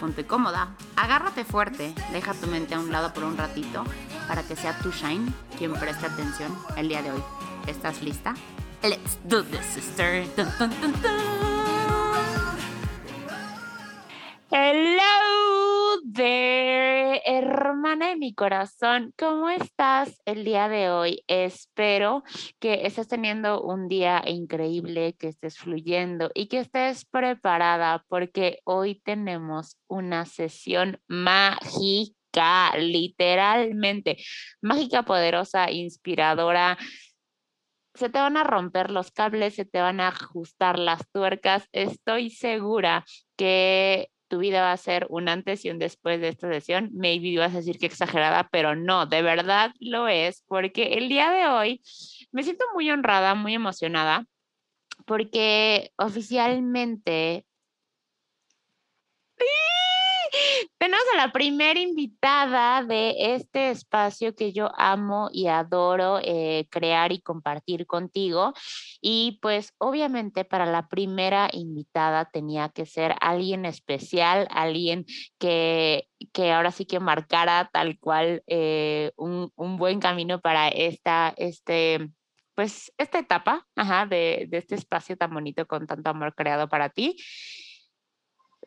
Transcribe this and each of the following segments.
Ponte cómoda, agárrate fuerte, deja tu mente a un lado por un ratito para que sea tu Shine quien preste atención el día de hoy. ¿Estás lista? Let's do this, sister. Hello there, hermana de mi corazón. ¿Cómo estás el día de hoy? Espero que estés teniendo un día increíble, que estés fluyendo y que estés preparada porque hoy tenemos una sesión mágica, literalmente mágica, poderosa, inspiradora se te van a romper los cables, se te van a ajustar las tuercas. Estoy segura que tu vida va a ser un antes y un después de esta sesión. Maybe vas a decir que exagerada, pero no, de verdad lo es, porque el día de hoy me siento muy honrada, muy emocionada, porque oficialmente tenemos a la primera invitada de este espacio que yo amo y adoro eh, crear y compartir contigo. Y pues obviamente para la primera invitada tenía que ser alguien especial, alguien que, que ahora sí que marcara tal cual eh, un, un, buen camino para esta, este, pues esta etapa de, de este espacio tan bonito con tanto amor creado para ti.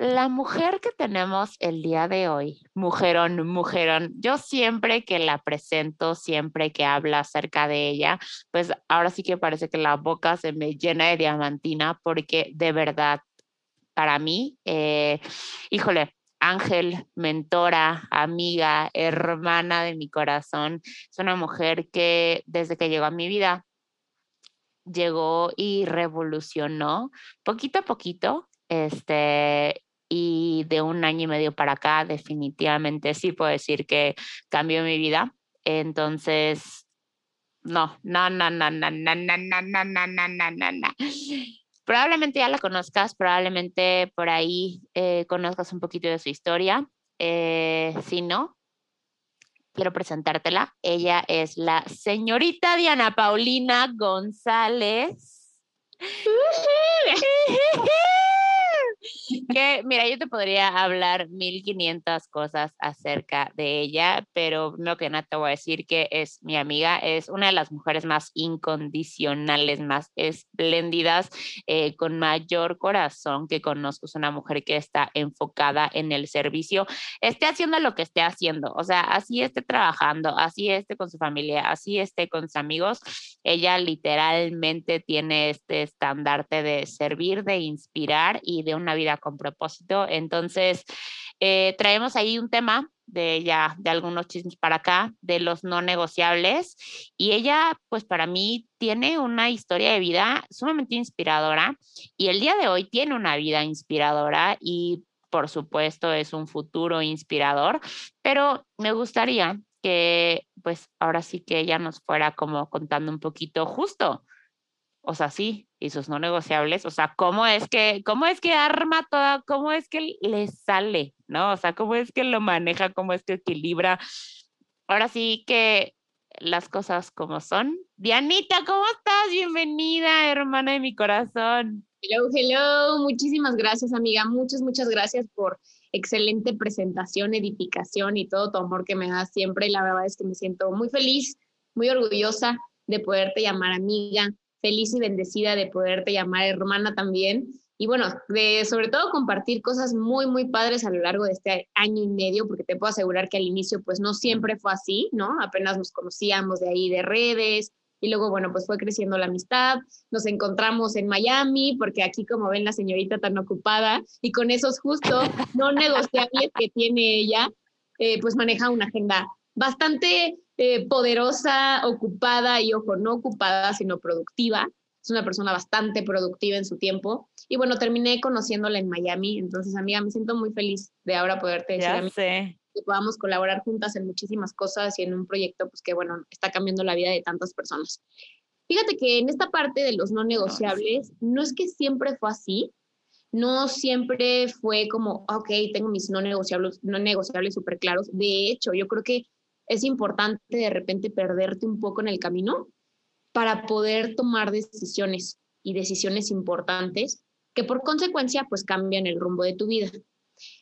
La mujer que tenemos el día de hoy, mujerón, mujerón, yo siempre que la presento, siempre que habla acerca de ella, pues ahora sí que parece que la boca se me llena de diamantina porque de verdad, para mí, eh, híjole, ángel, mentora, amiga, hermana de mi corazón, es una mujer que desde que llegó a mi vida, llegó y revolucionó poquito a poquito este, y de un año y medio para acá definitivamente sí puedo decir que cambió mi vida. Entonces, no, no, no, no, no, no, no, no, no, no, no, no, no. Probablemente ya la conozcas, probablemente por ahí eh, conozcas un poquito de su historia. Eh, si no, quiero presentártela. Ella es la señorita Diana Paulina González. Que, mira, yo te podría hablar 1500 cosas acerca de ella, pero no que nada te voy a decir que es mi amiga, es una de las mujeres más incondicionales, más espléndidas, eh, con mayor corazón que conozco. Es una mujer que está enfocada en el servicio, esté haciendo lo que esté haciendo, o sea, así esté trabajando, así esté con su familia, así esté con sus amigos, ella literalmente tiene este estandarte de servir, de inspirar y de una vida con propósito. Entonces, eh, traemos ahí un tema de ya de algunos chismes para acá, de los no negociables. Y ella, pues para mí, tiene una historia de vida sumamente inspiradora y el día de hoy tiene una vida inspiradora y por supuesto es un futuro inspirador, pero me gustaría que pues ahora sí que ella nos fuera como contando un poquito justo o sea, sí, y sus no negociables, o sea, cómo es que, cómo es que arma toda, cómo es que le sale, ¿no? O sea, cómo es que lo maneja, cómo es que equilibra. Ahora sí que las cosas como son. Dianita, ¿cómo estás? Bienvenida, hermana de mi corazón. Hello, hello, muchísimas gracias, amiga. Muchas, muchas gracias por excelente presentación, edificación y todo tu amor que me das siempre. La verdad es que me siento muy feliz, muy orgullosa de poderte llamar amiga, feliz y bendecida de poderte llamar hermana también. Y bueno, de sobre todo compartir cosas muy, muy padres a lo largo de este año y medio, porque te puedo asegurar que al inicio pues no siempre fue así, ¿no? Apenas nos conocíamos de ahí de redes, y luego, bueno, pues fue creciendo la amistad, nos encontramos en Miami, porque aquí como ven la señorita tan ocupada, y con esos justo no negociables que tiene ella, eh, pues maneja una agenda bastante eh, poderosa, ocupada y, ojo, no ocupada, sino productiva. Es una persona bastante productiva en su tiempo. Y bueno, terminé conociéndola en Miami. Entonces, amiga, me siento muy feliz de ahora poderte decir a mí que podamos colaborar juntas en muchísimas cosas y en un proyecto pues que, bueno, está cambiando la vida de tantas personas. Fíjate que en esta parte de los no negociables, no es que siempre fue así, no siempre fue como, ok, tengo mis no negociables, no negociables súper claros. De hecho, yo creo que es importante de repente perderte un poco en el camino para poder tomar decisiones y decisiones importantes que por consecuencia pues cambian el rumbo de tu vida.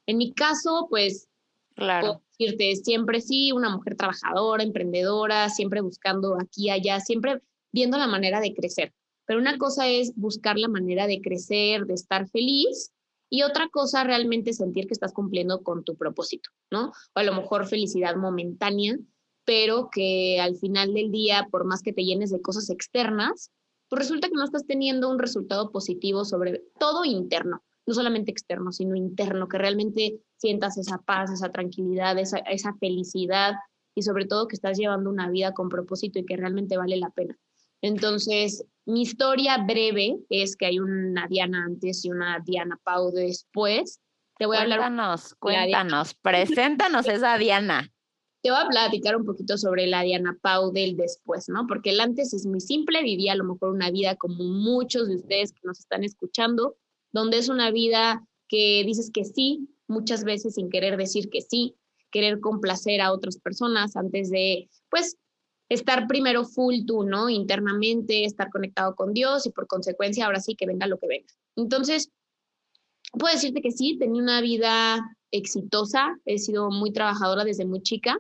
En mi caso, pues, claro. decirte, siempre sí, una mujer trabajadora, emprendedora, siempre buscando aquí, allá, siempre viendo la manera de crecer. Pero una cosa es buscar la manera de crecer, de estar feliz, y otra cosa realmente sentir que estás cumpliendo con tu propósito, ¿no? O a lo mejor felicidad momentánea, pero que al final del día, por más que te llenes de cosas externas, pues resulta que no estás teniendo un resultado positivo sobre todo interno, no solamente externo, sino interno, que realmente sientas esa paz, esa tranquilidad, esa, esa felicidad y sobre todo que estás llevando una vida con propósito y que realmente vale la pena. Entonces, mi historia breve es que hay una Diana antes y una Diana Pau después. Te voy a hablar. Cuéntanos, cuéntanos, preséntanos esa Diana te voy a platicar un poquito sobre la Diana Pau del después, ¿no? Porque el antes es muy simple, vivía a lo mejor una vida como muchos de ustedes que nos están escuchando, donde es una vida que dices que sí, muchas veces sin querer decir que sí, querer complacer a otras personas antes de, pues, estar primero full tú, ¿no? Internamente, estar conectado con Dios y por consecuencia ahora sí que venga lo que venga. Entonces, puedo decirte que sí, tenía una vida exitosa, he sido muy trabajadora desde muy chica,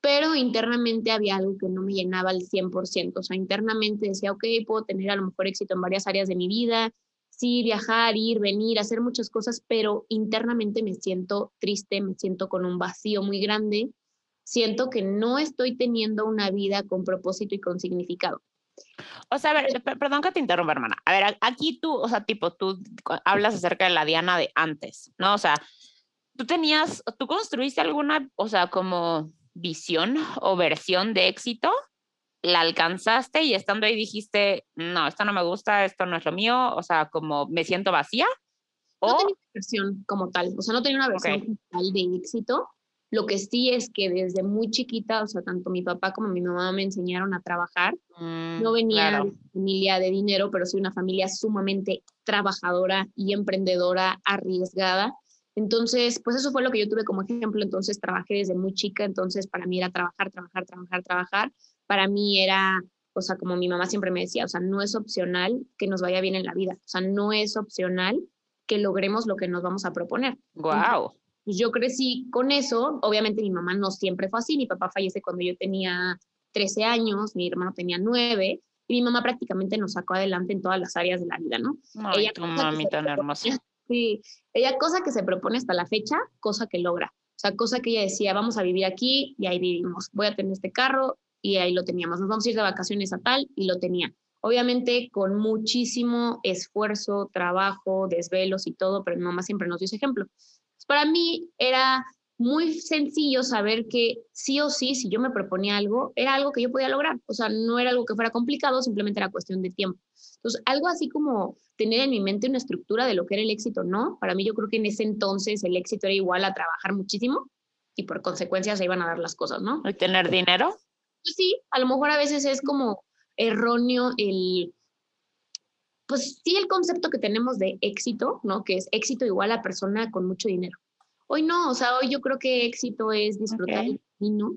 pero internamente había algo que no me llenaba al 100%. O sea, internamente decía, ok, puedo tener a lo mejor éxito en varias áreas de mi vida, sí, viajar, ir, venir, hacer muchas cosas, pero internamente me siento triste, me siento con un vacío muy grande, siento que no estoy teniendo una vida con propósito y con significado. O sea, a ver, perdón que te interrumpa, hermana. A ver, aquí tú, o sea, tipo, tú hablas acerca de la Diana de antes, ¿no? O sea, tú tenías, tú construiste alguna, o sea, como visión o versión de éxito, la alcanzaste y estando ahí dijiste, no, esto no me gusta, esto no es lo mío, o sea, como me siento vacía. ¿O? No tenía una versión como tal, o sea, no tenía una versión como tal de éxito. Lo que sí es que desde muy chiquita, o sea, tanto mi papá como mi mamá me enseñaron a trabajar. Mm, no venía de familia de dinero, pero soy una familia sumamente trabajadora y emprendedora, arriesgada. Entonces, pues eso fue lo que yo tuve como ejemplo. Entonces, trabajé desde muy chica, entonces para mí era trabajar, trabajar, trabajar, trabajar. Para mí era, o sea, como mi mamá siempre me decía, o sea, no es opcional que nos vaya bien en la vida, o sea, no es opcional que logremos lo que nos vamos a proponer. Wow. Pues yo crecí con eso, obviamente mi mamá no siempre fue así, mi papá fallece cuando yo tenía 13 años, mi hermano tenía 9, y mi mamá prácticamente nos sacó adelante en todas las áreas de la vida, ¿no? Ay, tu mami tan hermosa. Sí, ella cosa que se propone hasta la fecha, cosa que logra. O sea, cosa que ella decía, vamos a vivir aquí y ahí vivimos. Voy a tener este carro y ahí lo teníamos. Nos vamos a ir de vacaciones a tal y lo tenía. Obviamente con muchísimo esfuerzo, trabajo, desvelos y todo, pero mi mamá siempre nos dio ese ejemplo. Para mí era muy sencillo saber que sí o sí, si yo me proponía algo, era algo que yo podía lograr. O sea, no era algo que fuera complicado, simplemente era cuestión de tiempo. Entonces, algo así como tener en mi mente una estructura de lo que era el éxito, ¿no? Para mí yo creo que en ese entonces el éxito era igual a trabajar muchísimo y por consecuencia se iban a dar las cosas, ¿no? ¿Y tener dinero? Pues sí, a lo mejor a veces es como erróneo el, pues sí, el concepto que tenemos de éxito, ¿no? Que es éxito igual a persona con mucho dinero. Hoy no, o sea, hoy yo creo que éxito es disfrutar el camino,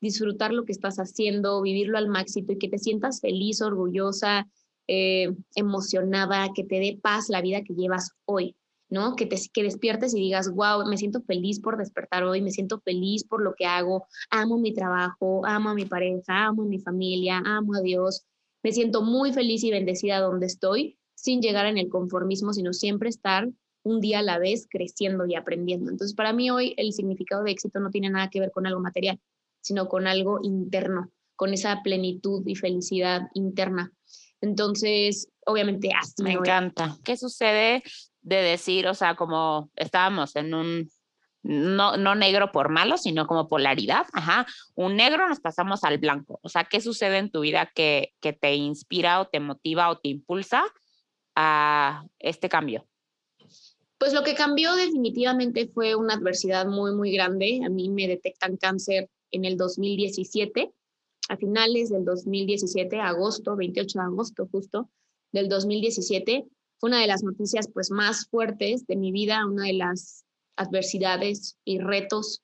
disfrutar lo que estás haciendo, vivirlo al máximo y que te sientas feliz, orgullosa, eh, emocionada, que te dé paz la vida que llevas hoy, ¿no? Que, te, que despiertes y digas, wow, me siento feliz por despertar hoy, me siento feliz por lo que hago, amo mi trabajo, amo a mi pareja, amo a mi familia, amo a Dios, me siento muy feliz y bendecida donde estoy, sin llegar en el conformismo, sino siempre estar un día a la vez creciendo y aprendiendo. Entonces, para mí hoy el significado de éxito no tiene nada que ver con algo material, sino con algo interno, con esa plenitud y felicidad interna. Entonces, obviamente, así me encanta. ¿Qué sucede de decir, o sea, como estábamos en un no, no negro por malo, sino como polaridad, ajá, un negro nos pasamos al blanco, o sea, ¿qué sucede en tu vida que, que te inspira o te motiva o te impulsa a este cambio? Pues lo que cambió definitivamente fue una adversidad muy, muy grande. A mí me detectan cáncer en el 2017, a finales del 2017, agosto, 28 de agosto justo del 2017. Fue una de las noticias pues más fuertes de mi vida, una de las adversidades y retos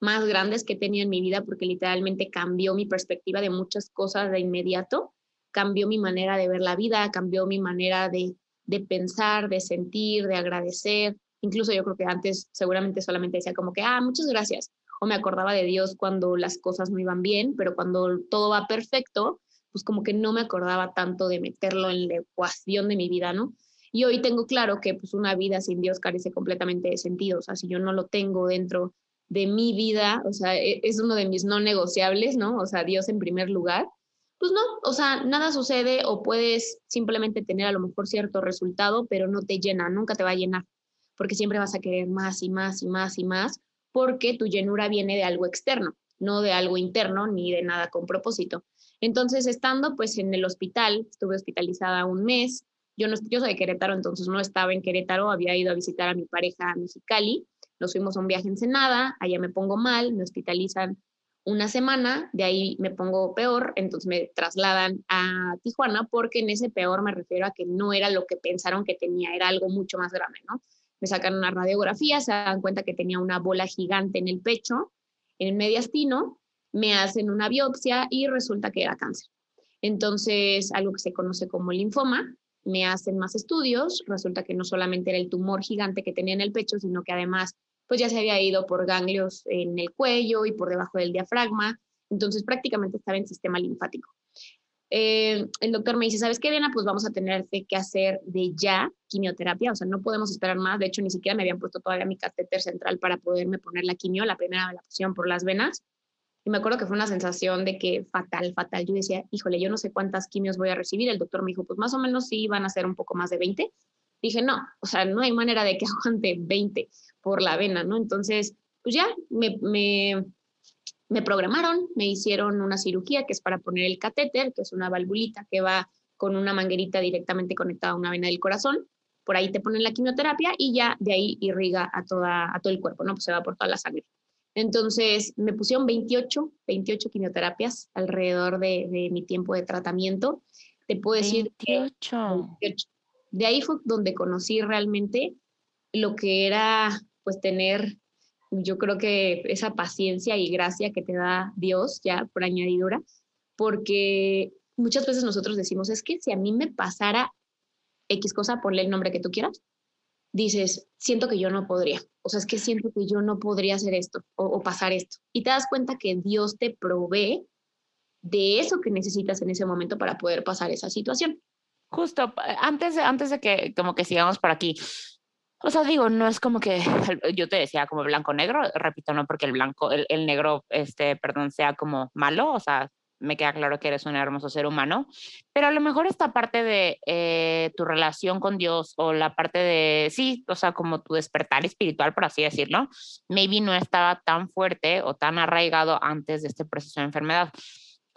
más grandes que he tenido en mi vida porque literalmente cambió mi perspectiva de muchas cosas de inmediato, cambió mi manera de ver la vida, cambió mi manera de, de pensar, de sentir, de agradecer. Incluso yo creo que antes seguramente solamente decía como que, ah, muchas gracias. O me acordaba de Dios cuando las cosas no iban bien, pero cuando todo va perfecto, pues como que no me acordaba tanto de meterlo en la ecuación de mi vida, ¿no? Y hoy tengo claro que pues una vida sin Dios carece completamente de sentido, o sea, si yo no lo tengo dentro de mi vida, o sea, e, es uno de mis no negociables, ¿no? O sea, Dios en primer lugar, pues no, o sea, nada sucede o puedes simplemente tener a lo mejor cierto resultado, pero no te llena, nunca te va a llenar, porque siempre vas a querer más y más y más y más, porque tu llenura viene de algo externo, no de algo interno ni de nada con propósito. Entonces, estando pues en el hospital, estuve hospitalizada un mes, yo, no, yo soy de Querétaro, entonces no estaba en Querétaro, había ido a visitar a mi pareja a Mexicali, nos fuimos a un viaje en Senada, allá me pongo mal, me hospitalizan una semana, de ahí me pongo peor, entonces me trasladan a Tijuana porque en ese peor me refiero a que no era lo que pensaron que tenía, era algo mucho más grande, ¿no? Me sacan una radiografía, se dan cuenta que tenía una bola gigante en el pecho, en el mediastino, me hacen una biopsia y resulta que era cáncer. Entonces, algo que se conoce como linfoma, me hacen más estudios, resulta que no solamente era el tumor gigante que tenía en el pecho, sino que además pues ya se había ido por ganglios en el cuello y por debajo del diafragma, entonces prácticamente estaba en sistema linfático. Eh, el doctor me dice, ¿sabes qué, Diana? Pues vamos a tener que hacer de ya quimioterapia, o sea, no podemos esperar más, de hecho ni siquiera me habían puesto todavía mi catéter central para poderme poner la quimio, la primera la pusieron por las venas, y me acuerdo que fue una sensación de que fatal, fatal, yo decía, híjole, yo no sé cuántas quimios voy a recibir, el doctor me dijo, pues más o menos sí van a ser un poco más de 20, dije, no, o sea, no hay manera de que aguante 20 por la vena, ¿no? Entonces, pues ya me, me, me programaron, me hicieron una cirugía que es para poner el catéter, que es una valvulita que va con una manguerita directamente conectada a una vena del corazón. Por ahí te ponen la quimioterapia y ya de ahí irriga a, toda, a todo el cuerpo, ¿no? Pues se va por toda la sangre. Entonces me pusieron 28, 28 quimioterapias alrededor de, de mi tiempo de tratamiento. Te puedo decir 28. 28. De ahí fue donde conocí realmente lo que era pues tener, yo creo que esa paciencia y gracia que te da Dios ya por añadidura, porque muchas veces nosotros decimos, es que si a mí me pasara X cosa, ponle el nombre que tú quieras, dices, siento que yo no podría, o sea, es que siento que yo no podría hacer esto o, o pasar esto. Y te das cuenta que Dios te provee de eso que necesitas en ese momento para poder pasar esa situación. Justo, antes, antes de que como que sigamos por aquí, o sea, digo, no es como que yo te decía como blanco-negro, repito, no porque el blanco, el, el, negro, este, perdón, sea como malo, o sea, me queda claro que eres un hermoso ser humano, pero a lo mejor esta parte de eh, tu relación con Dios o la parte de, sí, o sea, como tu despertar espiritual, por así decirlo, maybe no estaba tan fuerte o tan arraigado antes de este proceso de enfermedad.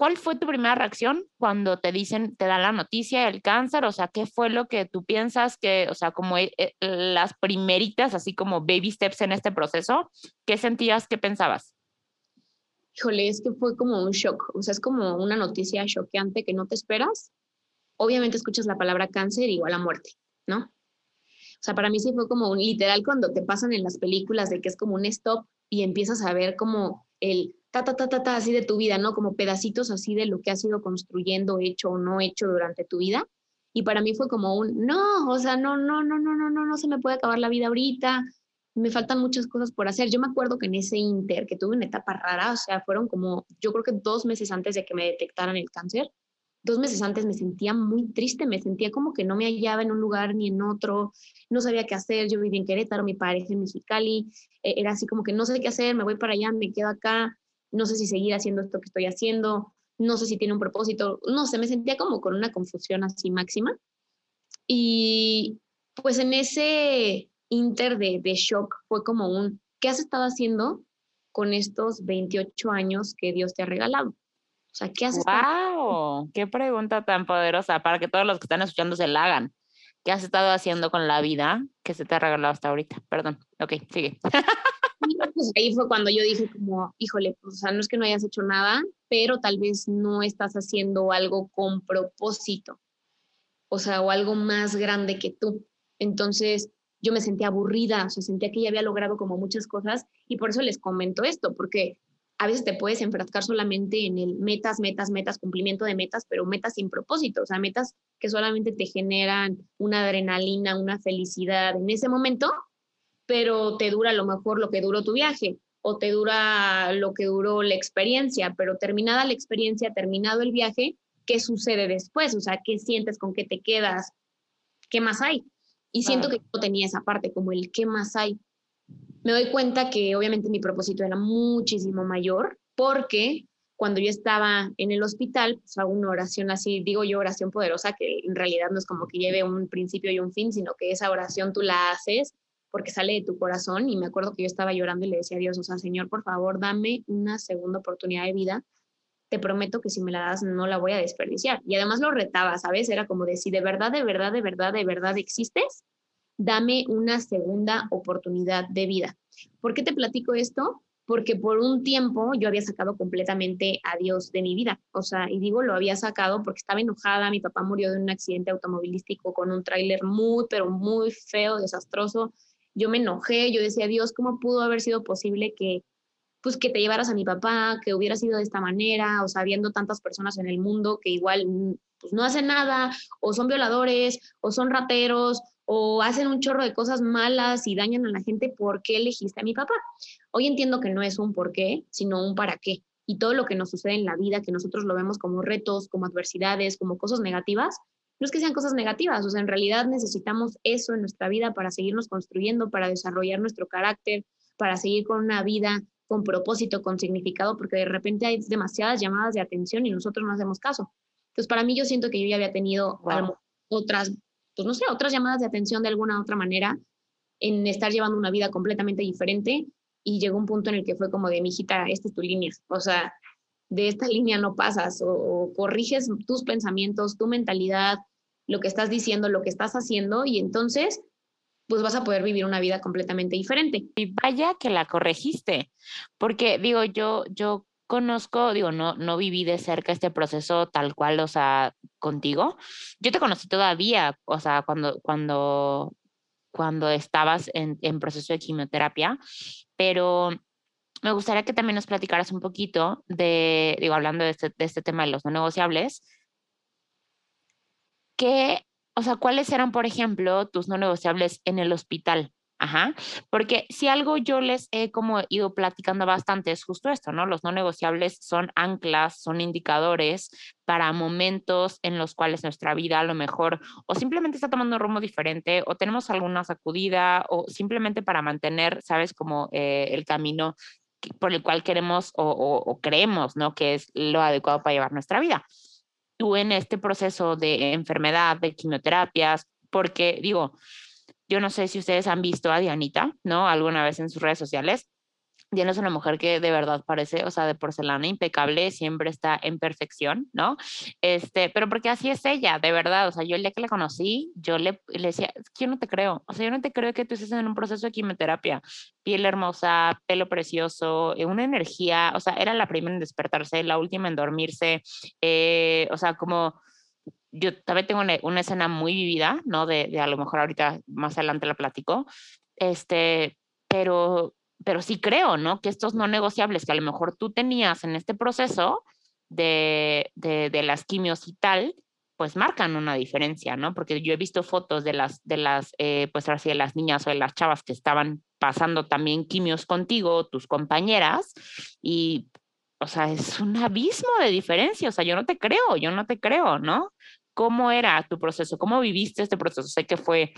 ¿Cuál fue tu primera reacción cuando te dicen, te dan la noticia del cáncer? O sea, ¿qué fue lo que tú piensas que, o sea, como eh, las primeritas, así como baby steps en este proceso, ¿qué sentías, qué pensabas? Híjole, es que fue como un shock, o sea, es como una noticia choqueante que no te esperas. Obviamente escuchas la palabra cáncer igual a muerte, ¿no? O sea, para mí sí fue como un literal cuando te pasan en las películas de que es como un stop y empiezas a ver como el ta, ta, ta, ta, ta, así de tu vida, ¿no? Como pedacitos así de lo que has ido construyendo, hecho o no hecho durante tu vida. Y para mí fue como un, no, o sea, no, no, no, no, no, no, no se me puede acabar la vida ahorita, me faltan muchas cosas por hacer. Yo me acuerdo que en ese inter, que tuve una etapa rara, o sea, fueron como, yo creo que dos meses antes de que me detectaran el cáncer, dos meses antes me sentía muy triste, me sentía como que no me hallaba en un lugar ni en otro, no sabía qué hacer, yo vivía en Querétaro, mi pareja en Mexicali, e, era así como que no sé qué hacer, me voy para allá, me quedo acá, no sé si seguir haciendo esto que estoy haciendo, no sé si tiene un propósito, no sé, me sentía como con una confusión así máxima. Y pues en ese inter de, de shock fue como un, ¿qué has estado haciendo con estos 28 años que Dios te ha regalado? O sea, ¿qué has ¡Wow! ¡Qué pregunta tan poderosa para que todos los que están escuchando se la hagan! ¿Qué has estado haciendo con la vida que se te ha regalado hasta ahorita? Perdón. Ok, sigue. Pues ahí fue cuando yo dije como, híjole, pues, o sea, no es que no hayas hecho nada, pero tal vez no estás haciendo algo con propósito, o sea, o algo más grande que tú. Entonces, yo me sentía aburrida, o sea, sentía que ya había logrado como muchas cosas y por eso les comento esto, porque a veces te puedes enfrascar solamente en el metas, metas, metas, cumplimiento de metas, pero metas sin propósito, o sea, metas que solamente te generan una adrenalina, una felicidad en ese momento, pero te dura a lo mejor lo que duró tu viaje o te dura lo que duró la experiencia, pero terminada la experiencia, terminado el viaje, ¿qué sucede después? O sea, ¿qué sientes? ¿Con qué te quedas? ¿Qué más hay? Y siento que yo tenía esa parte, como el ¿qué más hay? Me doy cuenta que obviamente mi propósito era muchísimo mayor porque cuando yo estaba en el hospital, pues hago una oración así, digo yo oración poderosa, que en realidad no es como que lleve un principio y un fin, sino que esa oración tú la haces porque sale de tu corazón y me acuerdo que yo estaba llorando y le decía a Dios, o sea, Señor, por favor, dame una segunda oportunidad de vida. Te prometo que si me la das no la voy a desperdiciar. Y además lo retaba, ¿sabes? Era como de si de verdad, de verdad, de verdad, de verdad existes, dame una segunda oportunidad de vida. ¿Por qué te platico esto? Porque por un tiempo yo había sacado completamente a Dios de mi vida. O sea, y digo, lo había sacado porque estaba enojada. Mi papá murió de un accidente automovilístico con un tráiler muy, pero muy feo, desastroso yo me enojé, yo decía, Dios, ¿cómo pudo haber sido posible que, pues, que te llevaras a mi papá, que hubiera sido de esta manera, o sabiendo tantas personas en el mundo que igual mm, pues, no hacen nada, o son violadores, o son rateros, o hacen un chorro de cosas malas y dañan a la gente, ¿por qué elegiste a mi papá? Hoy entiendo que no es un por qué, sino un para qué. Y todo lo que nos sucede en la vida, que nosotros lo vemos como retos, como adversidades, como cosas negativas, no es que sean cosas negativas, o sea, en realidad necesitamos eso en nuestra vida para seguirnos construyendo, para desarrollar nuestro carácter, para seguir con una vida con propósito, con significado, porque de repente hay demasiadas llamadas de atención y nosotros no hacemos caso. Entonces, para mí yo siento que yo ya había tenido otras, pues no sé, otras llamadas de atención de alguna otra manera en estar llevando una vida completamente diferente y llegó un punto en el que fue como de, mi hijita, esta es tu línea, o sea, de esta línea no pasas o corriges tus pensamientos, tu mentalidad, lo que estás diciendo, lo que estás haciendo y entonces pues vas a poder vivir una vida completamente diferente. Y vaya que la corregiste, porque digo, yo, yo conozco, digo, no, no viví de cerca este proceso tal cual, o sea, contigo. Yo te conocí todavía, o sea, cuando, cuando, cuando estabas en, en proceso de quimioterapia, pero me gustaría que también nos platicaras un poquito de, digo, hablando de este, de este tema de los no negociables, ¿qué, o sea, cuáles eran, por ejemplo, tus no negociables en el hospital? Ajá, porque si algo yo les he como ido platicando bastante es justo esto, ¿no? Los no negociables son anclas, son indicadores para momentos en los cuales nuestra vida a lo mejor o simplemente está tomando un rumbo diferente o tenemos alguna sacudida o simplemente para mantener, ¿sabes? Como eh, el camino por el cual queremos o, o creemos, ¿no? Que es lo adecuado para llevar nuestra vida en este proceso de enfermedad, de quimioterapias, porque digo, yo no sé si ustedes han visto a Dianita, ¿no? Alguna vez en sus redes sociales, Diana es una mujer que de verdad parece, o sea, de porcelana impecable, siempre está en perfección, ¿no? Este, pero porque así es ella, de verdad, o sea, yo el día que la conocí, yo le, le decía, yo no te creo, o sea, yo no te creo que tú estés en un proceso de quimioterapia, piel hermosa, pelo precioso, eh, una energía, o sea, era la primera en despertarse, la última en dormirse, eh, o sea, como yo también tengo una, una, escena muy vivida, ¿no? De, de a lo mejor ahorita más adelante la platico, este, pero pero sí creo, ¿no? Que estos no negociables que a lo mejor tú tenías en este proceso de, de, las quimios y tal, pues marcan una diferencia, ¿no? Porque yo he visto fotos de las, de las, eh, pues así, de las niñas o de las chavas que estaban pasando también quimios contigo, tus compañeras, y, o sea, es un abismo de diferencia, o sea, yo no te creo, yo no te creo, ¿no? ¿Cómo era tu proceso? ¿Cómo viviste este proceso? Sé que fue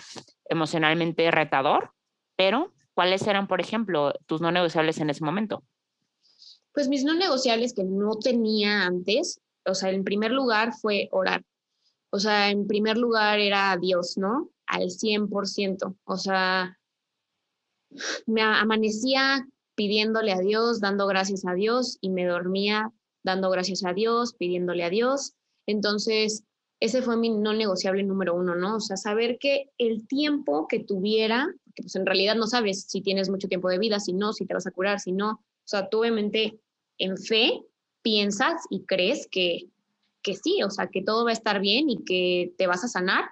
emocionalmente retador, pero ¿cuáles eran, por ejemplo, tus no negociables en ese momento? Pues mis no negociables que no tenía antes, o sea, en primer lugar fue orar. O sea, en primer lugar era Dios, ¿no? Al 100%. O sea, me amanecía pidiéndole a Dios, dando gracias a Dios y me dormía dando gracias a Dios, pidiéndole a Dios. Entonces, ese fue mi no negociable número uno, ¿no? O sea, saber que el tiempo que tuviera, porque pues en realidad no sabes si tienes mucho tiempo de vida, si no, si te vas a curar, si no. O sea, tú obviamente en fe piensas y crees que, que sí, o sea, que todo va a estar bien y que te vas a sanar,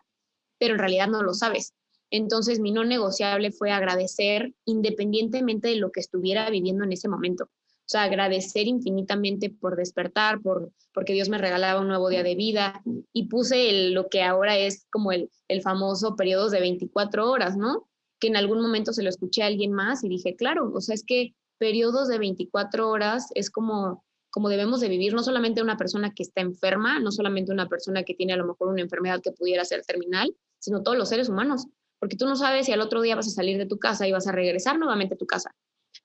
pero en realidad no lo sabes. Entonces, mi no negociable fue agradecer independientemente de lo que estuviera viviendo en ese momento. O sea, agradecer infinitamente por despertar, por, porque Dios me regalaba un nuevo día de vida y puse lo que ahora es como el, el famoso periodo de 24 horas, ¿no? Que en algún momento se lo escuché a alguien más y dije, claro, o sea, es que periodos de 24 horas es como como debemos de vivir, no solamente una persona que está enferma, no solamente una persona que tiene a lo mejor una enfermedad que pudiera ser terminal, sino todos los seres humanos, porque tú no sabes si al otro día vas a salir de tu casa y vas a regresar nuevamente a tu casa.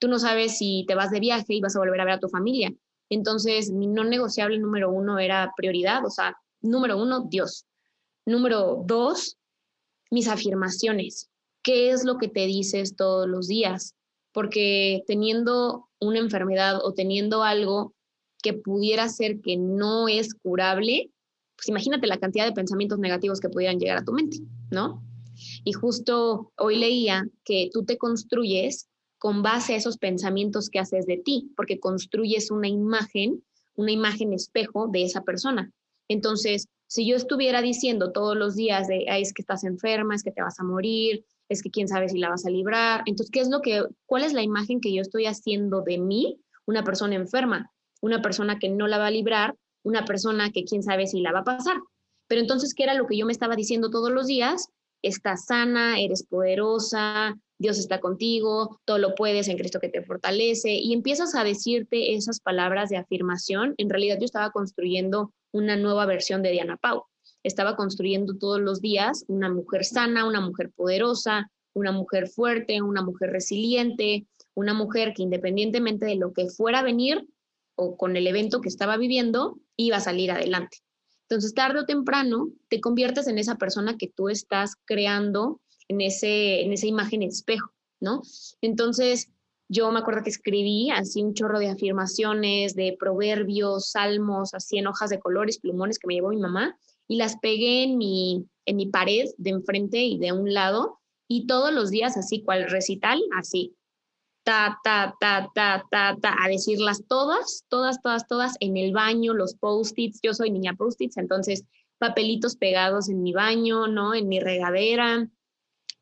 Tú no sabes si te vas de viaje y vas a volver a ver a tu familia. Entonces, mi no negociable número uno era prioridad, o sea, número uno, Dios. Número dos, mis afirmaciones. ¿Qué es lo que te dices todos los días? Porque teniendo una enfermedad o teniendo algo que pudiera ser que no es curable, pues imagínate la cantidad de pensamientos negativos que pudieran llegar a tu mente, ¿no? Y justo hoy leía que tú te construyes con base a esos pensamientos que haces de ti, porque construyes una imagen, una imagen espejo de esa persona. Entonces, si yo estuviera diciendo todos los días de, es que estás enferma, es que te vas a morir, es que quién sabe si la vas a librar, entonces, ¿qué es lo que, cuál es la imagen que yo estoy haciendo de mí, una persona enferma, una persona que no la va a librar, una persona que quién sabe si la va a pasar? Pero entonces, ¿qué era lo que yo me estaba diciendo todos los días? Estás sana, eres poderosa, Dios está contigo, todo lo puedes en Cristo que te fortalece, y empiezas a decirte esas palabras de afirmación. En realidad yo estaba construyendo una nueva versión de Diana Pau. Estaba construyendo todos los días una mujer sana, una mujer poderosa, una mujer fuerte, una mujer resiliente, una mujer que independientemente de lo que fuera a venir o con el evento que estaba viviendo, iba a salir adelante. Entonces, tarde o temprano, te conviertes en esa persona que tú estás creando en, ese, en esa imagen espejo, ¿no? Entonces, yo me acuerdo que escribí así un chorro de afirmaciones, de proverbios, salmos, así en hojas de colores, plumones que me llevó mi mamá, y las pegué en mi, en mi pared de enfrente y de un lado, y todos los días así, cual recital, así, ta, ta, ta, ta, ta, ta, a decirlas todas, todas, todas, todas, en el baño, los post-its, yo soy niña post-its, entonces papelitos pegados en mi baño, ¿no? En mi regadera,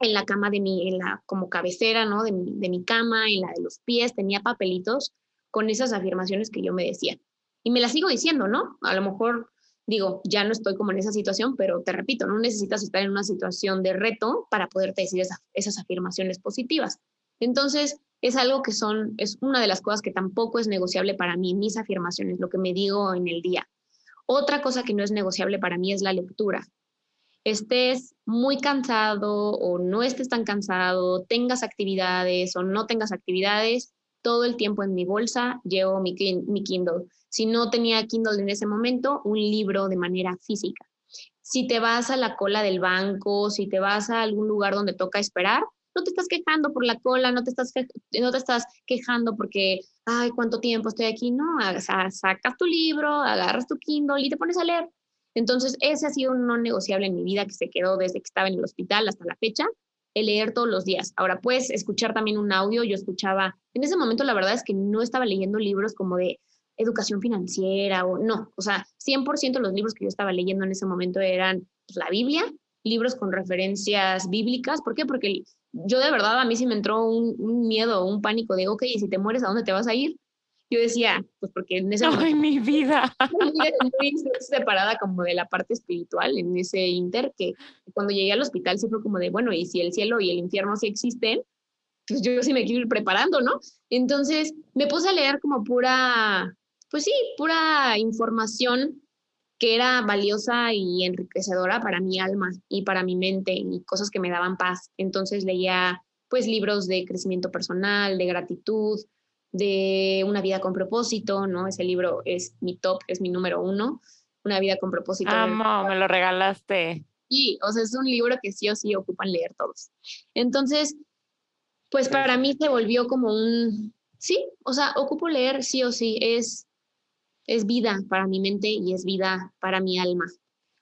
en la cama de mi, en la como cabecera, ¿no? De mi, de mi cama, en la de los pies, tenía papelitos con esas afirmaciones que yo me decía. Y me las sigo diciendo, ¿no? A lo mejor digo, ya no estoy como en esa situación, pero te repito, no necesitas estar en una situación de reto para poderte decir esas afirmaciones positivas. Entonces, es algo que son, es una de las cosas que tampoco es negociable para mí, mis afirmaciones, lo que me digo en el día. Otra cosa que no es negociable para mí es la lectura estés muy cansado o no estés tan cansado, tengas actividades o no tengas actividades, todo el tiempo en mi bolsa llevo mi, Kindle. Si no tenía Kindle en ese momento, un libro de manera física. Si te vas a la cola del banco, si te vas a algún lugar donde toca esperar, no te estás quejando por la cola, no te estás, no te estás quejando porque, ay, cuánto tiempo estoy aquí. No, sacas tu libro, agarras tu Kindle y te pones a leer. Entonces, ese ha sido un no negociable en mi vida que se quedó desde que estaba en el hospital hasta la fecha, leer todos los días. Ahora, puedes escuchar también un audio, yo escuchaba, en ese momento la verdad es que no estaba leyendo libros como de educación financiera o no, o sea, 100% los libros que yo estaba leyendo en ese momento eran pues, la Biblia, libros con referencias bíblicas. ¿Por qué? Porque yo de verdad a mí sí me entró un, un miedo, un pánico de, ok, y si te mueres, ¿a dónde te vas a ir? Yo decía, pues porque en ese momento... mi vida! Muy, separada como de la parte espiritual en ese inter, que cuando llegué al hospital sí fue como de, bueno, y si el cielo y el infierno sí existen, pues yo sí me quiero ir preparando, ¿no? Entonces me puse a leer como pura, pues sí, pura información que era valiosa y enriquecedora para mi alma y para mi mente y cosas que me daban paz. Entonces leía pues libros de crecimiento personal, de gratitud, de Una vida con propósito, ¿no? Ese libro es mi top, es mi número uno, Una vida con propósito. Amo, me lo regalaste. Sí, o sea, es un libro que sí o sí ocupan leer todos. Entonces, pues para mí se volvió como un, sí, o sea, ocupo leer sí o sí, es, es vida para mi mente y es vida para mi alma.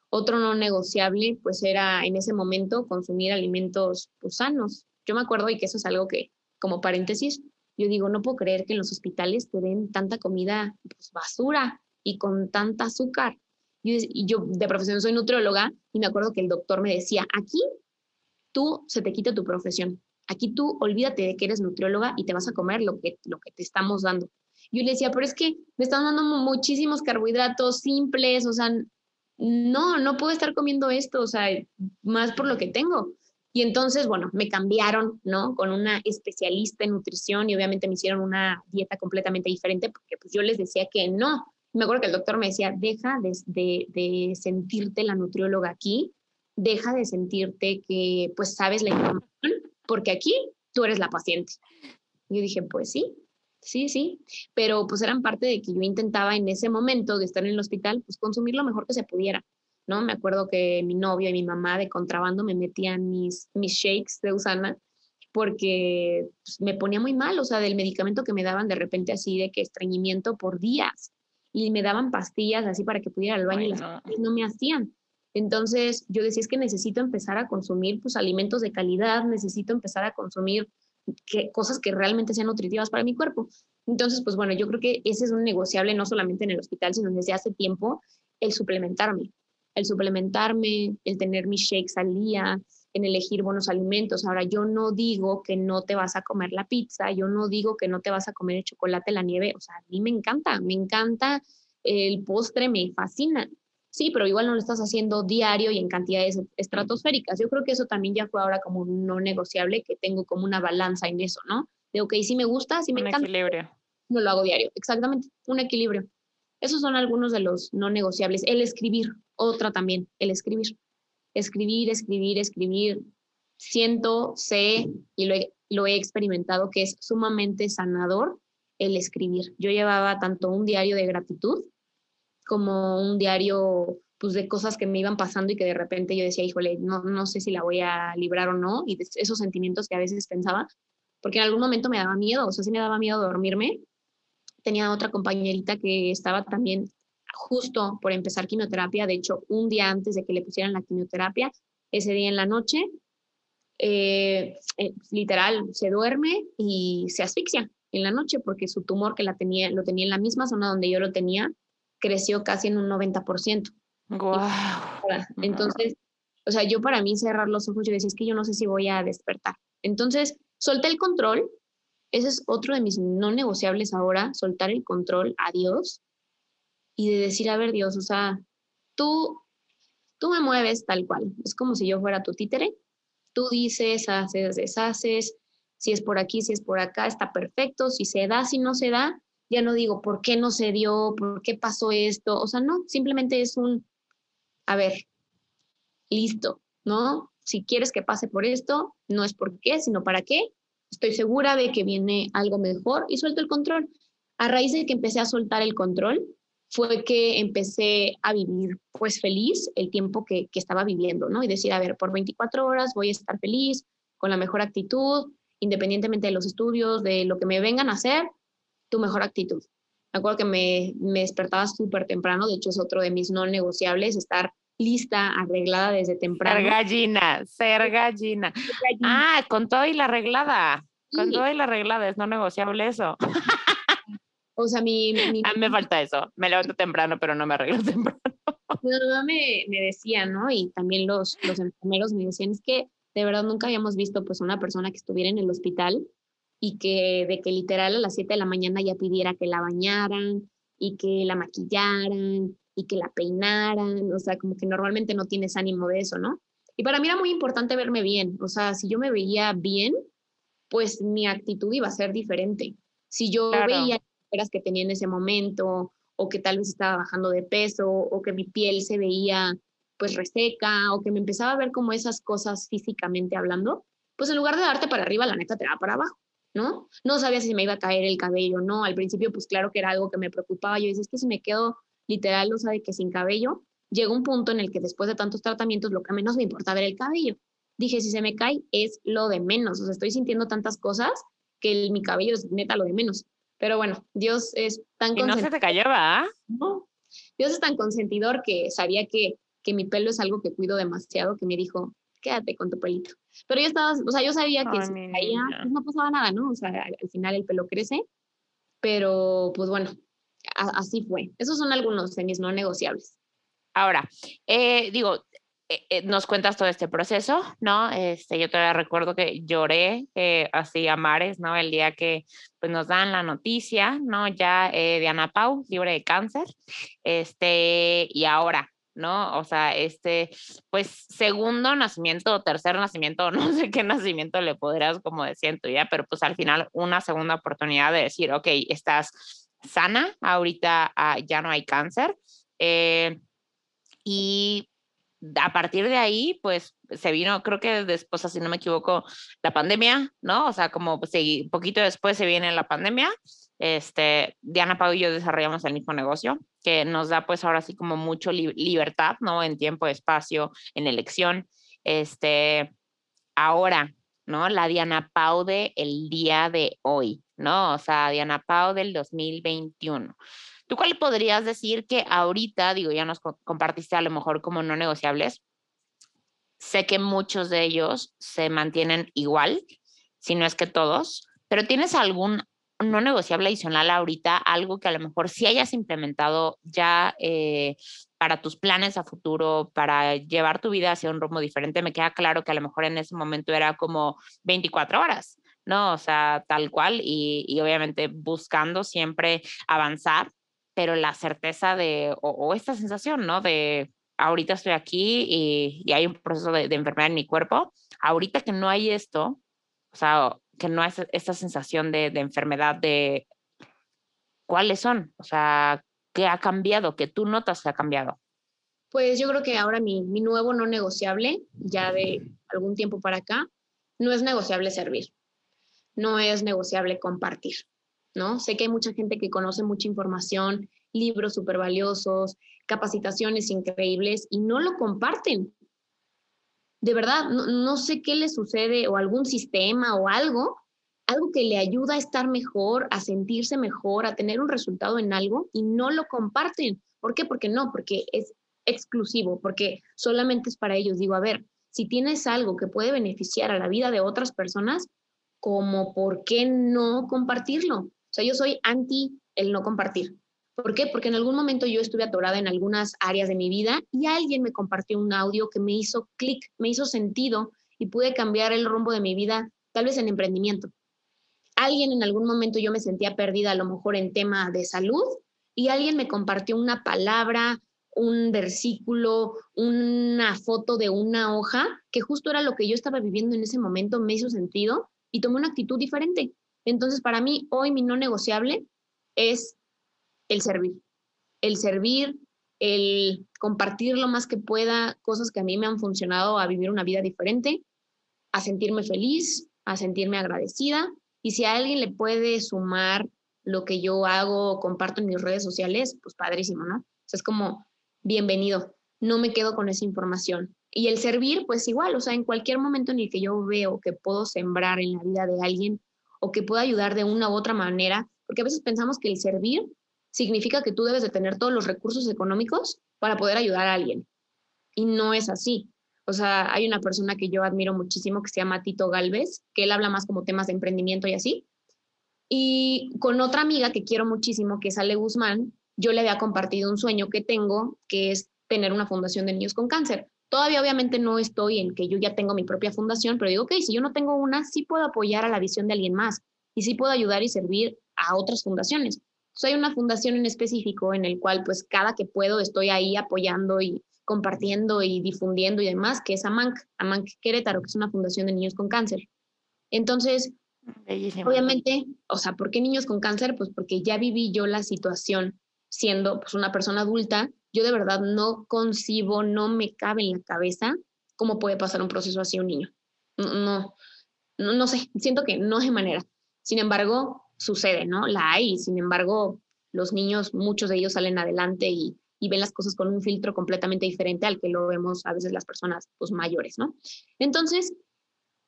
Otro no negociable, pues era en ese momento consumir alimentos pues, sanos. Yo me acuerdo y que eso es algo que, como paréntesis, yo digo, no puedo creer que en los hospitales te den tanta comida pues, basura y con tanta azúcar. Y yo de profesión soy nutrióloga y me acuerdo que el doctor me decía, aquí tú se te quita tu profesión. Aquí tú olvídate de que eres nutrióloga y te vas a comer lo que, lo que te estamos dando. Yo le decía, pero es que me están dando muchísimos carbohidratos simples, o sea, no, no puedo estar comiendo esto, o sea, más por lo que tengo. Y entonces, bueno, me cambiaron, ¿no? Con una especialista en nutrición y obviamente me hicieron una dieta completamente diferente porque pues yo les decía que no. Me acuerdo que el doctor me decía, deja de, de, sentirte la nutrióloga aquí, deja de sentirte que pues sabes la información, porque aquí tú eres la paciente. Yo dije, pues sí, sí, sí, pero pues eran parte de que yo intentaba en ese momento de estar en el hospital, pues consumir lo mejor que se pudiera, ¿no? Me acuerdo que mi novio y mi mamá de contrabando me metían mis, mis shakes de usana porque pues, me ponía muy mal, o sea, del medicamento que me daban de repente así de que estreñimiento por días y me daban pastillas así para que pudiera al baño y las no. no me hacían. Entonces yo decía, es que necesito empezar a consumir pues alimentos de calidad, necesito empezar a consumir que, cosas que realmente sean nutritivas para mi cuerpo. Entonces, pues bueno, yo creo que ese es un negociable no solamente en el hospital, sino desde hace tiempo, el suplementarme, el suplementarme, el tener mis shakes al día, en elegir buenos alimentos. Ahora, yo no digo que no te vas a comer la pizza, yo no digo que no te vas a comer el chocolate, la nieve, o sea, a mí me encanta, me encanta el postre, me fascina, Sí, pero igual no lo estás haciendo diario y en cantidades estratosféricas. Yo creo que eso también ya fue ahora como no negociable, que tengo como una balanza en eso, ¿no? De, ok, sí me gusta, sí me encanta. Un equilibrio. No lo hago diario, exactamente, un equilibrio. Esos son algunos de los no negociables. El escribir, otra también, el escribir. Escribir, escribir, escribir. Siento, sé y lo he experimentado que es sumamente sanador el escribir. Yo llevaba tanto un diario de gratitud como un diario pues de cosas que me iban pasando y que de repente yo decía, híjole, no, no sé si la voy a librar o no, y esos sentimientos que a veces pensaba, porque en algún momento me daba miedo, o sea, sí me daba miedo dormirme. Tenía otra compañerita que estaba también justo por empezar quimioterapia, de hecho, un día antes de que le pusieran la quimioterapia, ese día en la noche, eh, eh, literal, se duerme y se asfixia en la noche porque su tumor que la tenía, lo tenía en la misma zona donde yo lo tenía, creció casi en un 90%. Entonces, o sea, yo para mí cerrar los ojos, yo decía, es que yo no sé si voy a despertar. Entonces, solté el control. Ese es otro de mis no negociables ahora, soltar el control a Dios y de decir, a ver, Dios, o sea, tú, tú me mueves tal cual. Es como si yo fuera tu títere. Tú dices, haces, deshaces. Si es por aquí, si es por acá, está perfecto. Si se da, si no se da, ya no digo por qué no se dio, por qué pasó esto, o sea, no, simplemente es un, a ver, listo, ¿no? Si quieres que pase por esto, no es por qué, sino para qué. Estoy segura de que viene algo mejor y suelto el control. A raíz de que empecé a soltar el control, fue que empecé a vivir pues feliz el tiempo que, que estaba viviendo, ¿no? Y decir, a ver, por 24 horas voy a estar feliz, con la mejor actitud, independientemente de los estudios, de lo que me vengan a hacer, tu mejor actitud. Me acuerdo que me, me despertaba súper temprano, de hecho es otro de mis no negociables, estar lista, arreglada desde temprano. Ser gallina, ser gallina. Ah, con todo y la arreglada. Con todo y la arreglada, es no negociable eso. O sea, mi... mi... A mí me falta eso. Me levanto temprano, pero no me arreglo temprano. Mi mamá me, me decía, ¿no? Y también los, los enfermeros me decían, es que de verdad nunca habíamos visto pues una persona que estuviera en el hospital y que de que literal a las 7 de la mañana ya pidiera que la bañaran y que la maquillaran y que la peinaran, o sea, como que normalmente no tienes ánimo de eso, ¿no? Y para mí era muy importante verme bien, o sea, si yo me veía bien, pues mi actitud iba a ser diferente. Si yo veía las que tenía en ese momento o que tal vez estaba bajando de peso o que mi piel se veía pues reseca o que me empezaba a ver como esas cosas físicamente hablando, pues en lugar de darte para arriba, la neta te da para abajo. ¿no? No sabía si me iba a caer el cabello, ¿no? Al principio, pues claro que era algo que me preocupaba. Yo decía, es que si me quedo literal, o sea, de que sin cabello, llega un punto en el que después de tantos tratamientos, lo que menos me importa ver el cabello. Dije, si se me cae, es lo de menos. O sea, estoy sintiendo tantas cosas que mi cabello es neta lo de menos. Pero bueno, Dios es tan Y no se te cayó, ¿va? No. Dios es tan consentidor que sabía que que mi pelo es algo que cuido demasiado, que me dijo, quédate con tu pelito. Pero yo estaba, o sea, yo sabía que si caía, pues no pasaba nada, ¿no? O sea, al final el pelo crece, pero pues bueno, así fue. Esos son algunos de mis no negociables. Ahora, eh, digo, eh, eh, nos cuentas todo este proceso, ¿no? Este, yo todavía recuerdo que lloré así a mares, ¿no? El día que pues, nos dan la noticia, ¿no? Ya de Ana Pau, libre de cáncer, este, y ahora, ¿no? O sea, este, pues segundo nacimiento tercer nacimiento, no sé qué nacimiento le podrías como decir en tu vida, pero pues al final una segunda oportunidad de decir, ok, estás sana, ahorita ah, ya no hay cáncer. Eh, y a partir de ahí, pues se vino, creo que después, si no me equivoco, la pandemia, ¿no? O sea, como pues, un poquito después se viene la pandemia. Este, Diana Pau y yo desarrollamos el mismo negocio, que nos da pues ahora sí como mucho libertad, ¿no? En tiempo, espacio, en elección. Este, ahora, ¿no? La Diana Pau de el día de hoy, ¿no? O sea, Diana Pau del 2021. ¿Tú cuál podrías decir que ahorita, digo, ya nos compartiste a lo mejor como no negociables? Sé que muchos de ellos se mantienen igual, si no es que todos, pero ¿tienes algún no negociable adicional ahorita, algo que a lo mejor sí hayas implementado ya eh, para tus planes a futuro, para llevar tu vida hacia un rumbo diferente? Me queda claro que a lo mejor en ese momento era como 24 horas, ¿no? O sea, tal cual y obviamente buscando siempre avanzar pero la certeza de, o, esta sensación, ¿no? De ahorita estoy aquí y, hay un proceso de, enfermedad en mi cuerpo, ahorita que no hay esto, o sea, que no hay esta sensación de, enfermedad, de cuáles son, o sea, qué ha cambiado, que tú notas que ha cambiado. Pues yo creo que ahora mi, mi nuevo no negociable, ya de algún tiempo para acá, no es negociable servir, no es negociable compartir. ¿no? Sé que hay mucha gente que conoce mucha información, libros súper valiosos, capacitaciones increíbles y no lo comparten. De verdad, no, sé qué le sucede o algún sistema o algo, algo que le ayuda a estar mejor, a sentirse mejor, a tener un resultado en algo y no lo comparten. ¿Por qué? Porque no, porque es exclusivo, porque solamente es para ellos. Digo, a ver, si tienes algo que puede beneficiar a la vida de otras personas, como por qué no compartirlo? O sea, yo soy anti el no compartir. ¿Por qué? Porque en algún momento yo estuve atorada en algunas áreas de mi vida y alguien me compartió un audio que me hizo clic, me hizo sentido y pude cambiar el rumbo de mi vida, tal vez en emprendimiento. Alguien en algún momento yo me sentía perdida a lo mejor en tema de salud y alguien me compartió una palabra, un versículo, una foto de una hoja que justo era lo que yo estaba viviendo en ese momento, me hizo sentido y tomé una actitud diferente. Entonces, para mí, hoy mi no negociable es el servir. El servir, el compartir lo más que pueda cosas que a mí me han funcionado a vivir una vida diferente, a sentirme feliz, a sentirme agradecida. Y si a alguien le puede sumar lo que yo hago, comparto en mis redes sociales, pues padrísimo, ¿no? O sea, es como, bienvenido, no me quedo con esa información. Y el servir, pues igual, o sea, en cualquier momento en el que yo veo que puedo sembrar en la vida de alguien o que pueda ayudar de una u otra manera, porque a veces pensamos que el servir significa que tú debes de tener todos los recursos económicos para poder ayudar a alguien. Y no es así. O sea, hay una persona que yo admiro muchísimo que se llama Tito Galvez, que él habla más como temas de emprendimiento y así. Y con otra amiga que quiero muchísimo, que es Ale Guzmán, yo le había compartido un sueño que tengo, que es tener una fundación de niños con cáncer. Todavía obviamente no estoy en que yo ya tengo mi propia fundación, pero digo, ok, si yo no tengo una, sí puedo apoyar a la visión de alguien más y sí puedo ayudar y servir a otras fundaciones. Soy una fundación en específico en el cual pues cada que puedo estoy ahí apoyando y compartiendo y difundiendo y demás, que es AMANC, AMANC Querétaro, que es una fundación de niños con cáncer. Entonces, obviamente, o sea, ¿por qué niños con cáncer? Pues porque ya viví yo la situación siendo pues una persona adulta yo de verdad no concibo, no me cabe en la cabeza cómo puede pasar un proceso así a un niño. No, no, no sé, siento que no es manera. Sin embargo, sucede, ¿no? La hay, sin embargo, los niños, muchos de ellos salen adelante y, ven las cosas con un filtro completamente diferente al que lo vemos a veces las personas pues, mayores, ¿no? Entonces,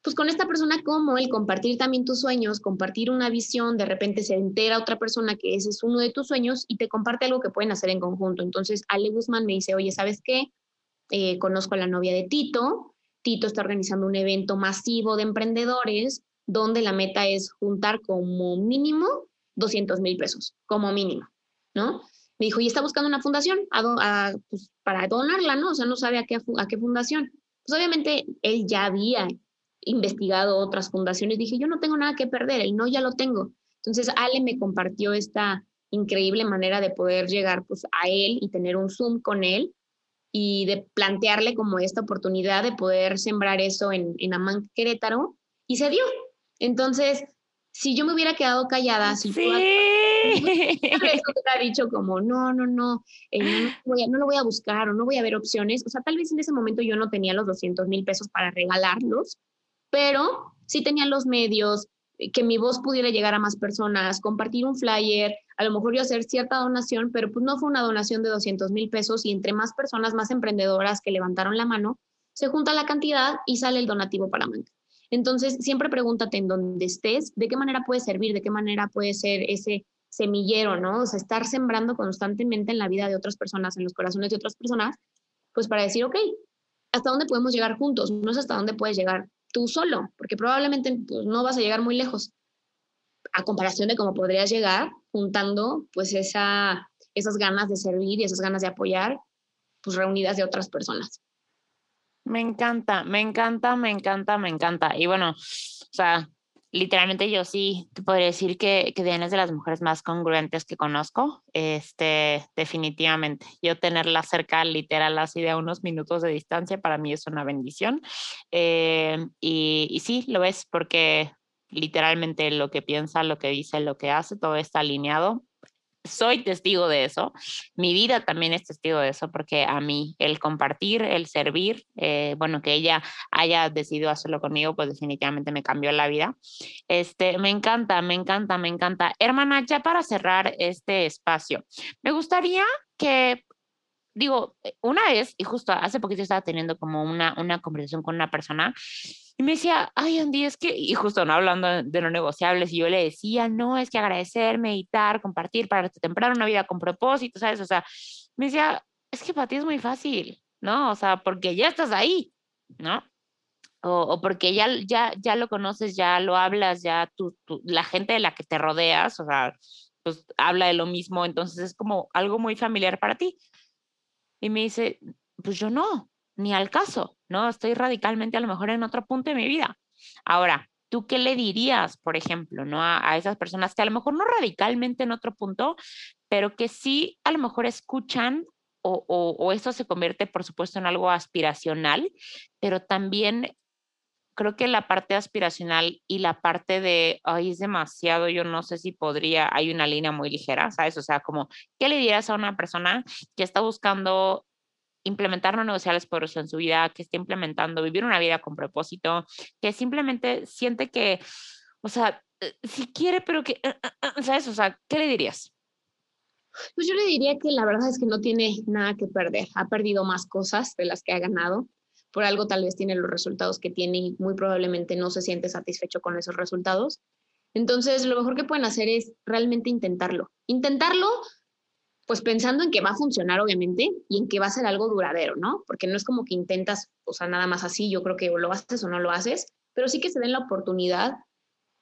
pues con esta persona como el compartir también tus sueños, compartir una visión, de repente se entera otra persona que ese es uno de tus sueños y te comparte algo que pueden hacer en conjunto. Entonces, Ale Guzmán me dice, oye, ¿sabes qué? eh, conozco a la novia de Tito. Tito está organizando un evento masivo de emprendedores donde la meta es juntar como mínimo 200 mil pesos, como mínimo, ¿no? Me dijo, y está buscando una fundación pues, para donarla, ¿no? O sea, no sabe a qué, a qué fundación. Pues obviamente él ya había investigado otras fundaciones. Dije, yo no tengo nada que perder, el no ya lo tengo. Entonces, Ale me compartió esta increíble manera de poder llegar pues, a él y tener un Zoom con él y de plantearle como esta oportunidad de poder sembrar eso en, en Amán Querétaro y se dio. Entonces, si yo me hubiera quedado callada, si sí. hubiera dicho como, no, no, no, eh, no, voy a, no, lo voy a buscar o no voy a ver opciones, o sea, tal vez en ese momento yo no tenía los 200 mil pesos para regalarlos, pero sí tenía los medios, eh, que mi voz pudiera llegar a más personas, compartir un flyer, a lo mejor yo hacer cierta donación, pero pues no fue una donación de 200 mil pesos y entre más personas, más emprendedoras que levantaron la mano, se junta la cantidad y sale el donativo para Manca. Entonces, siempre pregúntate en dónde estés, de qué manera puede servir, de qué manera puede ser ese semillero, ¿no? O sea, estar sembrando constantemente en la vida de otras personas, en los corazones de otras personas, pues para decir, ok, ¿hasta dónde podemos llegar juntos? No es hasta dónde puedes llegar tú solo, porque probablemente pues, no vas a llegar muy lejos, a comparación de cómo podrías llegar juntando pues esa, esas ganas de servir y esas ganas de apoyar, pues reunidas de otras personas. Me encanta, me encanta, me encanta, me encanta. Y bueno, o sea, literalmente yo sí te podría decir que, que Diana es de las mujeres más congruentes que conozco, este, definitivamente. Yo tenerla cerca, literal, así de a unos minutos de distancia, para mí es una bendición. Eh, y, y sí, lo es porque literalmente lo que piensa, lo que dice, lo que hace, todo está alineado soy testigo de eso, mi vida también es testigo de eso, porque a mí el compartir, el servir, eh, bueno, que ella haya decidido hacerlo conmigo, pues definitivamente me cambió la vida. Este, me encanta, me encanta, me encanta. Hermana, ya para cerrar este espacio, me gustaría que digo, una vez, y justo hace poquito estaba teniendo como una, una conversación con una persona y me decía, ay, Andy, es que, y justo no hablando de no negociables, y yo le decía, no, es que agradecer, meditar, compartir, para temprano una vida con propósito, ¿sabes? O sea, me decía, es que para ti es muy fácil, ¿no? O sea, porque ya estás ahí, ¿no? O, o porque ya, ya, ya lo conoces, ya lo hablas, ya tú, la gente de la que te rodeas, o sea, pues habla de lo mismo, entonces es como algo muy familiar para ti. Y me dice, pues yo no, ni al caso, ¿no? Estoy radicalmente a lo mejor en otro punto de mi vida. Ahora, ¿tú qué le dirías, por ejemplo, ¿no? A, esas personas que a lo mejor no radicalmente en otro punto, pero que sí a lo mejor escuchan o, o, eso se convierte, por supuesto, en algo aspiracional, pero también creo que la parte aspiracional y la parte de, ay, es demasiado, yo no sé si podría, hay una línea muy ligera, ¿sabes? O sea, como, ¿qué le dirías a una persona que está buscando implementar no negociables por eso en su vida, que esté implementando, vivir una vida con propósito, que simplemente siente que, o sea, eh, si quiere, pero que, eh, eh, ¿sabes? O sea, ¿qué le dirías? Pues yo le diría que la verdad es que no tiene nada que perder. Ha perdido más cosas de las que ha ganado. Por algo tal vez tiene los resultados que tiene y muy probablemente no se siente satisfecho con esos resultados. Entonces, lo mejor que pueden hacer es realmente intentarlo. Intentarlo pues pensando en que va a funcionar, obviamente, y en que va a ser algo duradero, ¿no? Porque no es como que intentas, o sea, nada más así, yo creo que lo haces o no lo haces, pero sí que se den la oportunidad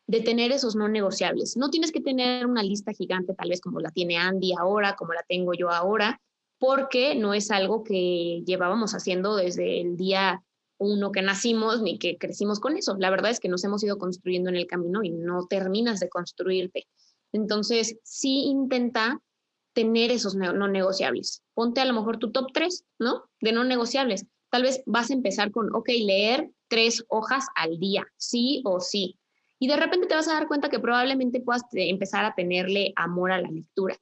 de tener esos no negociables. No tienes que tener una lista gigante, tal vez como la tiene Andy ahora, como la tengo yo ahora, porque no es algo que llevábamos haciendo desde el día uno que nacimos ni que crecimos con eso. La verdad es que nos hemos ido construyendo en el camino y no terminas de construirte. Entonces, sí intenta tener esos no negociables. Ponte a lo mejor tu top 3, ¿no? De no negociables. Tal vez vas a empezar con, ok, leer tres hojas al día, sí o sí. Y de repente te vas a dar cuenta que probablemente puedas empezar a tenerle amor a la lectura.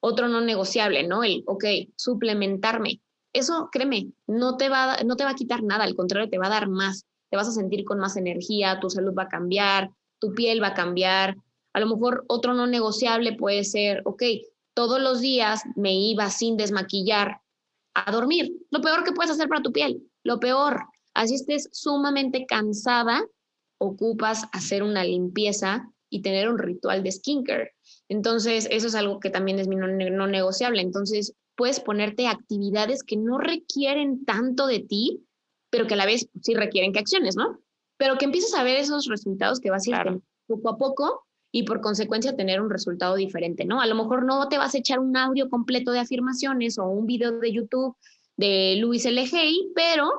Otro no negociable, ¿no? El, ok, suplementarme. Eso, créeme, no te, va, no te va a quitar nada, al contrario, te va a dar más. Te vas a sentir con más energía, tu salud va a cambiar, tu piel va a cambiar. A lo mejor otro no negociable puede ser, ok, todos los días me iba sin desmaquillar a dormir. Lo peor que puedes hacer para tu piel, lo peor. Así estés sumamente cansada, ocupas hacer una limpieza y tener un ritual de skincare. Entonces, eso es algo que también es mi no, negociable. Entonces, puedes ponerte actividades que no requieren tanto de ti, pero que a la vez sí requieren que acciones, ¿no? Pero que empieces a ver esos resultados que vas a ir poco a poco y por consecuencia tener un resultado diferente, ¿no? A lo mejor no te vas a echar un audio completo de afirmaciones o un video de YouTube de Luis L.G., pero,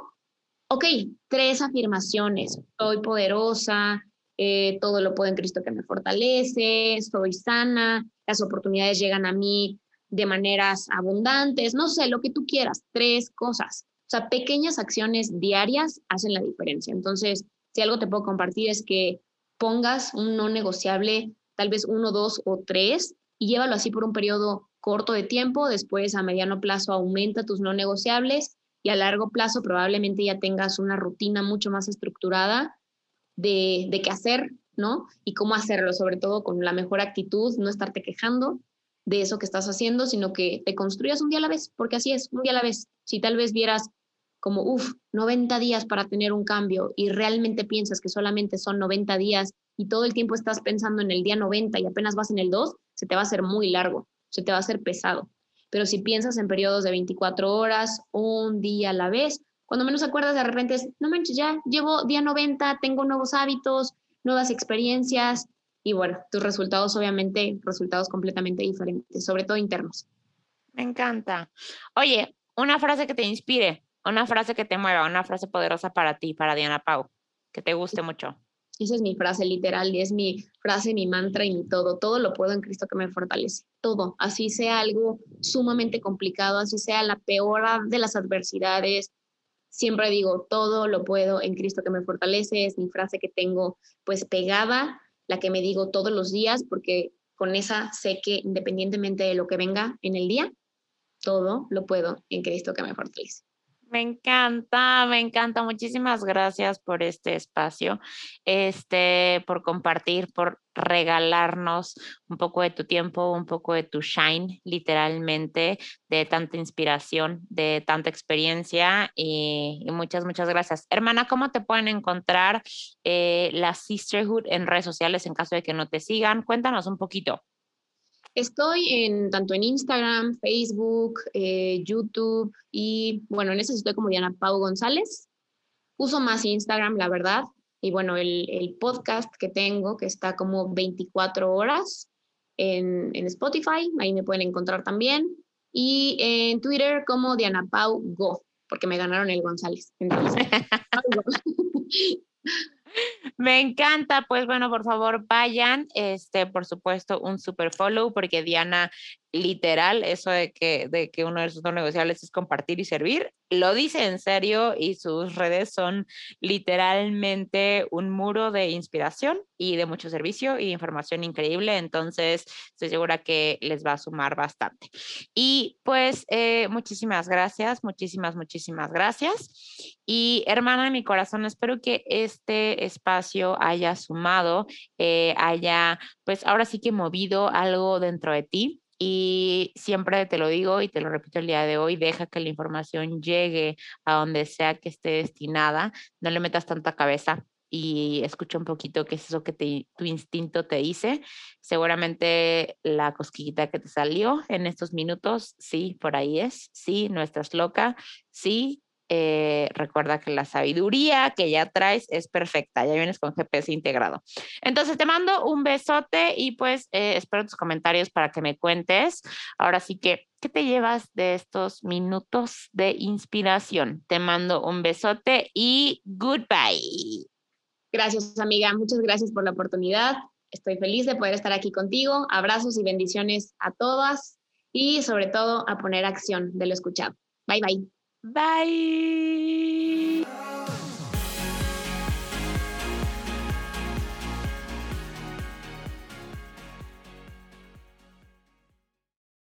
ok, tres afirmaciones, soy poderosa, eh, todo lo puedo en Cristo que me fortalece, soy sana, las oportunidades llegan a mí de maneras abundantes, no sé, lo que tú quieras, tres cosas. O sea, pequeñas acciones diarias hacen la diferencia. Entonces, si algo te puedo compartir es que pongas un no negociable, tal vez uno, dos o tres, y llévalo así por un periodo corto de tiempo, después a mediano plazo aumenta tus no negociables y a largo plazo probablemente ya tengas una rutina mucho más estructurada de, qué hacer, ¿no? Y cómo hacerlo, sobre todo con la mejor actitud, no estarte quejando de eso que estás haciendo, sino que te construyas un día a la vez, porque así es, un día a la vez. Si tal vez vieras como, uff, 90 días para tener un cambio y realmente piensas que solamente son 90 días y todo el tiempo estás pensando en el día 90 y apenas vas en el 2, se te va a hacer muy largo, se te va a hacer pesado. Pero si piensas en periodos de 24 horas, un día a la vez, cuando menos acuerdas de repente es, no manches, ya llevo día 90, tengo nuevos hábitos, nuevas experiencias y bueno, tus resultados obviamente, resultados completamente diferentes, sobre todo internos. Me encanta. Oye, una frase que te inspire, una frase que te mueva, una frase poderosa para ti, para Diana Pau, que te guste mucho. Esa es mi frase literal y es mi frase, mi mantra y mi todo. Todo lo puedo en Cristo que me fortalece. Todo. Así sea algo sumamente complicado, así sea la peor de las adversidades. Siempre digo, todo lo puedo en Cristo que me fortalece. Es mi frase que tengo pues pegada, la que me digo todos los días, porque con esa sé que independientemente de lo que venga en el día, todo lo puedo en Cristo que me fortalece. Me encanta, me encanta. Muchísimas gracias por este espacio, este, por compartir, por regalarnos un poco de tu tiempo, un poco de tu shine, literalmente, de tanta inspiración, de tanta experiencia y, muchas, muchas gracias. Hermana, ¿cómo te pueden encontrar eh, la Sisterhood en redes sociales en caso de que no te sigan? Cuéntanos un poquito. Estoy en tanto en Instagram, Facebook, eh, YouTube y bueno, en eso estoy como Diana Pau González. Uso más Instagram, la verdad. Y bueno, el, el podcast que tengo, que está como 24 horas en, en, Spotify, ahí me pueden encontrar también. Y en Twitter como Diana Pau Go, porque me ganaron el González. Entonces, Me encanta, pues bueno, por favor vayan, este, por supuesto, un super follow, porque Diana literal, eso de que, de que uno de sus no negociables es compartir y servir, lo dice en serio y sus redes son literalmente un muro de inspiración y de mucho servicio y información increíble. Entonces, estoy segura que les va a sumar bastante. Y pues, eh, muchísimas gracias, muchísimas, muchísimas gracias. Y hermana de mi corazón, espero que este espacio haya sumado, eh, haya, pues ahora sí que movido algo dentro de ti y siempre te lo digo y te lo repito el día de hoy, deja que la información llegue a donde sea que esté destinada, no le metas tanta cabeza y escucha un poquito qué es eso que tu instinto te dice. Seguramente la cosquillita que te salió en estos minutos, sí, por ahí es, sí, no estás loca, sí, eh, recuerda que la sabiduría que ya traes es perfecta, ya vienes con GPS integrado. Entonces te mando un besote y pues eh, espero tus comentarios para que me cuentes. Ahora sí que, ¿qué te llevas de estos minutos de inspiración? Te mando un besote y goodbye. Gracias amiga, muchas gracias por la oportunidad. Estoy feliz de poder estar aquí contigo. Abrazos y bendiciones a todas y sobre todo a poner acción de lo escuchado. Bye bye. Bye.